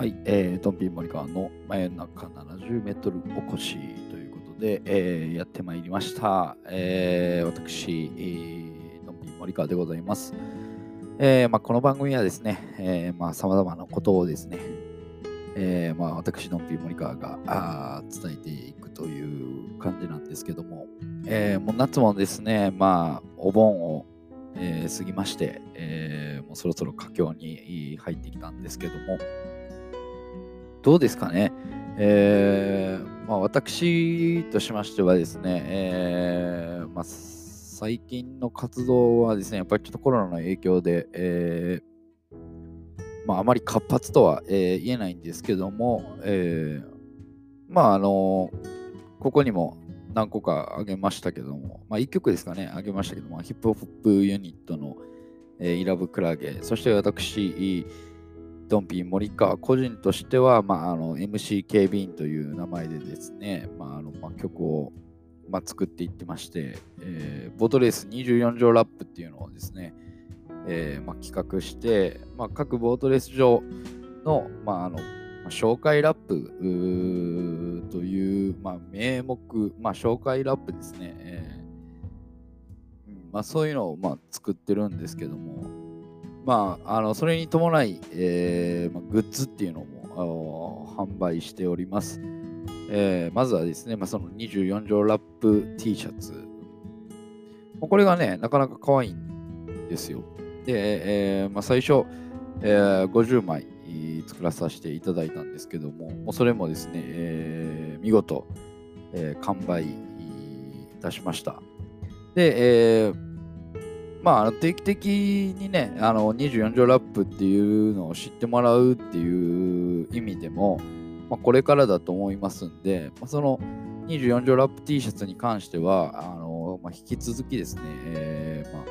はい、えー、ドンピー森川の真夜中70メートルおこしということで、えー、やってまいりました。えー、私、えー、ドンピー森川でございます。えーまあ、この番組はですね、えーまあ、様々なことをですね、えーまあ、私、ドンピー森川があ伝えていくという感じなんですけども、えーもう夏もですね、まあ、お盆を、えー過ぎまして、えーもうそろそろ佳境に入ってきたんですけども、どうですかね、えーまあ、私としましてはですね、えーまあ、最近の活動はですね、やっぱりちょっとコロナの影響で、えーまあ、あまり活発とは、えー言えないんですけども、えーまああのここにも何個かあげましたけども、まあ、1曲ですかね、あげましたけども、ヒップホップユニットの、えーイラブクラゲ、そして私、ドンピー森川個人としては、まあ、あの MC ビーンという名前でですね、まああのまあ、曲を、まあ、作っていってまして、えーボートレース24条ラップっていうのをですね、えーまあ、企画して、まあ、各ボートレース場の,、まああの紹介ラップという、まあ、名目、まあ、紹介ラップですね、えーまあ、そういうのを、まあ、作ってるんですけども、まあ、あのそれに伴い、えーま、グッズっていうのも販売しております。えーまずはですね、まあ、その24条ラップ T シャツ。これがね、なかなか可愛いんですよ。で、えーまあ、最初、えー50枚作らさせていただいたんですけども、もうそれもですね、えー見事、えー完売いたしました。で、えーまあ、定期的にね、あの24条ラップっていうのを知ってもらうっていう意味でも、まあ、これからだと思いますんで、まあ、その24条ラップ T シャツに関しては、あのまあ、引き続きですね、えーまあ、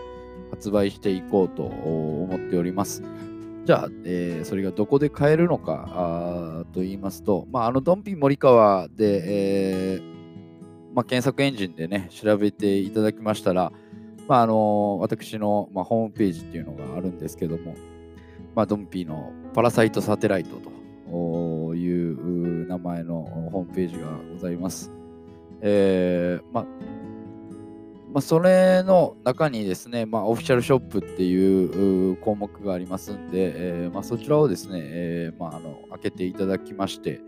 発売していこうと思っております。じゃあ、えーそれがどこで買えるのかと言いますと、まあ、あのドンピー森川で、えーまあ、検索エンジンでね、調べていただきましたら、まああの私の、まあ、ホームページっていうのがあるんですけども、まあ、ドンピーのパラサイトサテライトという名前のホームページがございます。えーまま、それの中にですね、ま、オフィシャルショップっていう項目がありますんで、えーま、そちらをですね、えーまあ、あの開けていただきまして、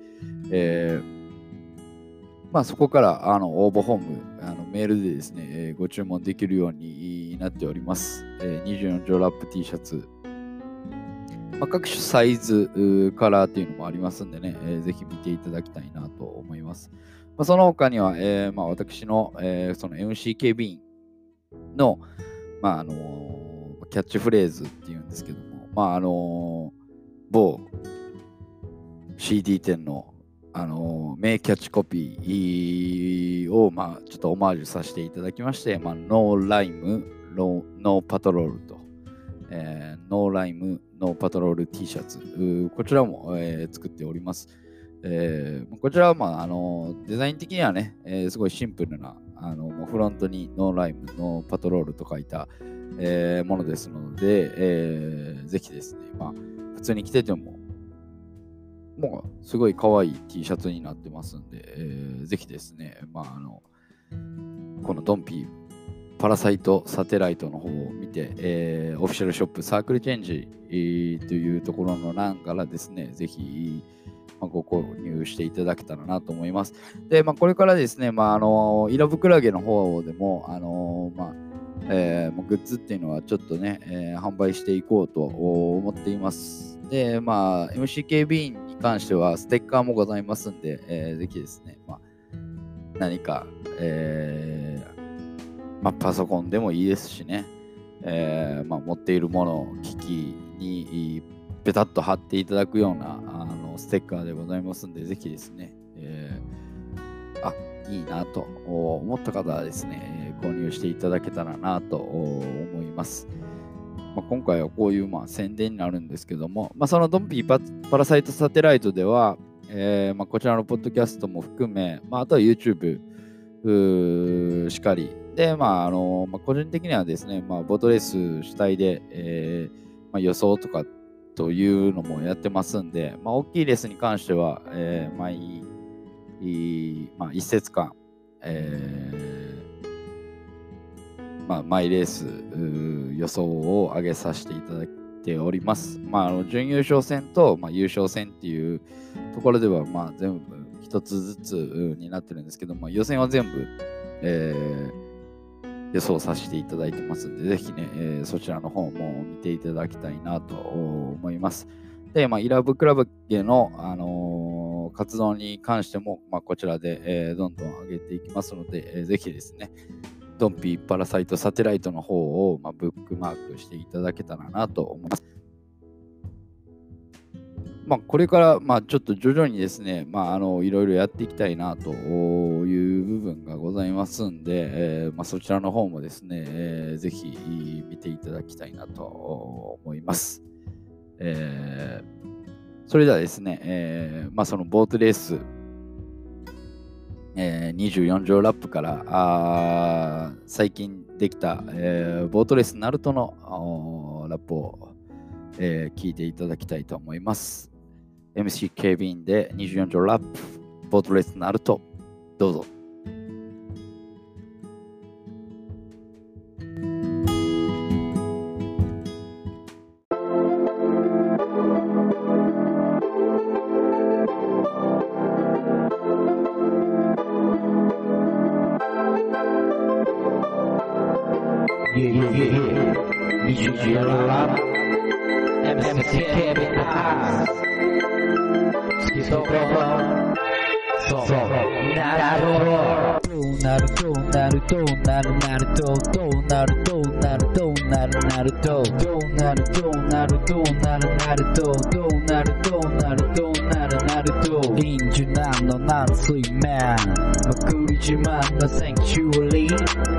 えーまあ、そこからあの応募フォーム、あのメールでですね、えーご注文できるようになっております。えー24条ラップ T シャツ、まあ、各種サイズ、カラーっていうのもありますんでね、えーぜひ見ていただきたいなと思います。まあ、その他には、えーまあ、私の,、えーその MC ビーンの、まああのーキャッチフレーズっていうんですけども、まああのー某 CD 店の、あのー名キャッチコピーを、まあ、ちょっとオマージュさせていただきまして、まあ、 No Rhyme, No Patrol と、えーノーライム、ノーパトロール T シャツ、こちらも、えー作っております。えーこちらは、まああのデザイン的にはね、えーすごいシンプルなあのフロントに No Rhyme, No Patrol と書いた、えーものですので、えーぜひですね、まあ、普通に着てても、もうすごい可愛い T シャツになってますんで、えーぜひですね、まあ、あのこのドンピーパラサイトサテライトの方を見て、えーオフィシャルショップサークルチェンジ、えーというところの欄からですね、ぜひ、まあ、ご購入していただけたらなと思います。で、まあ、これからですね、まあ、あのイラブクラゲの方でも、あのまあえーグッズっていうのはちょっとね、えー販売していこうと思っています。で、まあ、MCKB に関してはステッカーもございますんで、えーぜひですね、まあ、何か、えーまあ、パソコンでもいいですしね、えーまあ、持っているものを機器にペタッと貼っていただくようなあのステッカーでございますんで、ぜひですね、えーあ、いいなと思った方はですね、購入していただけたらなと思います。まあ、今回はこういうまあ宣伝になるんですけども、まあ、そのドンピーパパラサイトサテライトでは、えーまあ、こちらのポッドキャストも含め、まあ、あとは YouTube うしかり、で、まああのまあ、個人的にはですね、まあ、ボートレース主体で、えーまあ、予想とかというのもやってますんで、まあ、大きいレースに関しては、えー、毎、まあ、一節間、えーまあ、マイレース予想を上げさせていただいております。まあ、あの準優勝戦と、まあ、優勝戦っていうところでは、まあ、全部一つずつになってるんですけど、まあ、予選は全部、えー、予想させていただいてますんで、ぜひね、えー、そちらの方も見ていただきたいなと思います。で、まあ、イラブクラブへの、あのー、活動に関しても、まあ、こちらで、えー、どんどん上げていきますので、えー、ぜひですね、ドンピーパラサイトサテライトの方を、まあ、ブックマークしていただけたらなと思います。まあ、これから、まあ、ちょっと徐々にですね、まあ、あのいろいろやっていきたいなという部分がございますんで、えーまあ、そちらの方もですね、えー、ぜひ見ていただきたいなと思います。えー、それではですね、えーまあ、そのボートレース、えー、24条ラップからあ最近できた、えー、ボートレースナルトのラップを、えー、聞いていただきたいと思います。MC 警備員で24条ラップ、ボートレースナルト、どうぞ。You're up. MCK in the house. う。そう。なるほど。うなるどうなるどうなるなるどどうなるどうなるどうなるどうどうなるどうなるどうなるなるどどうなるどうなるなるなるどう臨なの水面まり自慢のセンチュアリー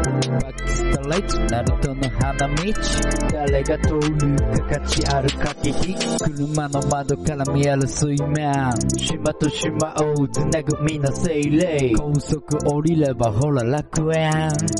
ライトナルトの花道誰が通るか価値ある駆け引き車の窓から見える水面島と島をつなぐみな精霊高速降りればほら楽園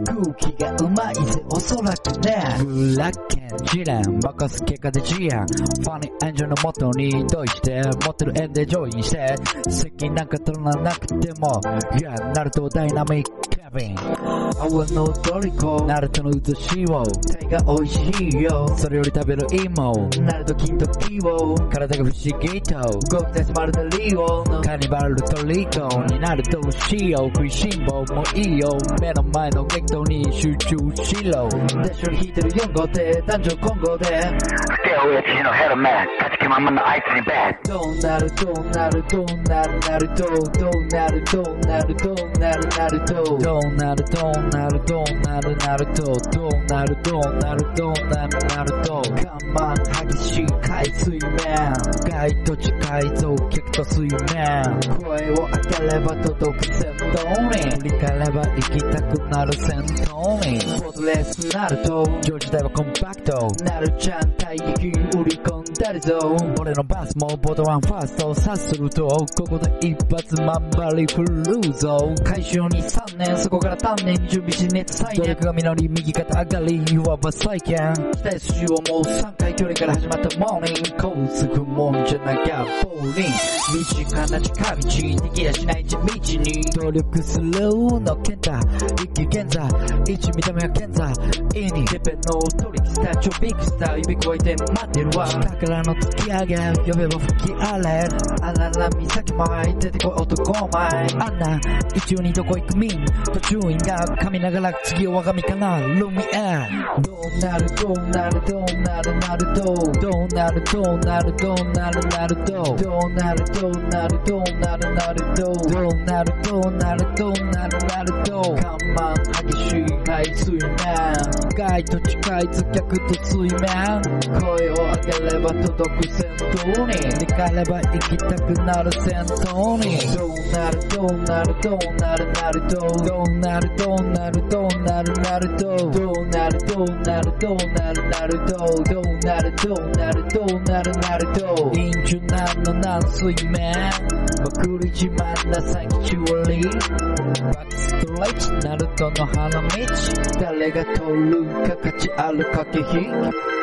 空気がうまいぜおそらくねブラッケン試練任す結果で治安ファニーエンジョンのもとにどうして持ってる縁でジョインして責任なんか取らなくてもいやナルトダイナミックビン泡の虜ナルトの写しを手が美味しいよ。それより食べる芋。ナルト金とピを。体が不思議とごくてスマルタリオカニバルトリコになるとしよう食いしん坊もいいよ。目の前の激闘に集中しろ。でしょに引いてる4号艇。男女混合で。ステ親父のヘルメット勝ち気ままのあいつにベッ。どうなるどうなるどうなるなるどうどうなるどうなるどうなるなるどううなるどうなるどうなるなるとどうなるどうなるどうなるなると看板激しい海水面街と地改造客と水面声を当てれば届く戦闘に振り返れば行きたくなる戦闘にボートレースなると常時代はコンパクトなるちゃん体撃売り込んるぞ俺のバスもボートワンファーストさっするとここで一発まんばり振るぞ回収に3年そこから丹念に準備し熱再努力が実り右肩上がりいわば再建期待筋をもう3回距離から始まったモーニング高速もんじゃなきゃボーリン身近な近道できやしない地道に努力するの健太一気現在一見た目は健在意にてっぺんの取引スター超ビッグスター指くわえて待ってるわ。下からの突き上げ呼べば吹き荒れ。あらら岬前出てこい男前あんな一応にどこ行くみん途中員が噛みながら次は我が身かなルミエ。どうなるどうなるどうなるなるどうどうなるどうなるどうなるなるどうどうなるどうなるどうなるなるどうどうなるどうなるどうなるなるどう看板激しい海水面外と近い図客と水面声を上げれば届く戦闘に逃がれば行きたくなる戦闘にどうなるどうなるどうなるなるどうどうなるどうなるどうなるなるどうどうなるどうなるどうなるなるどうどうなるどうなるどうなるなるどう陰樹南の南水面まくり自慢なサンキュアリーバックストライトナルトの花道誰が通るか価値ある駆け引き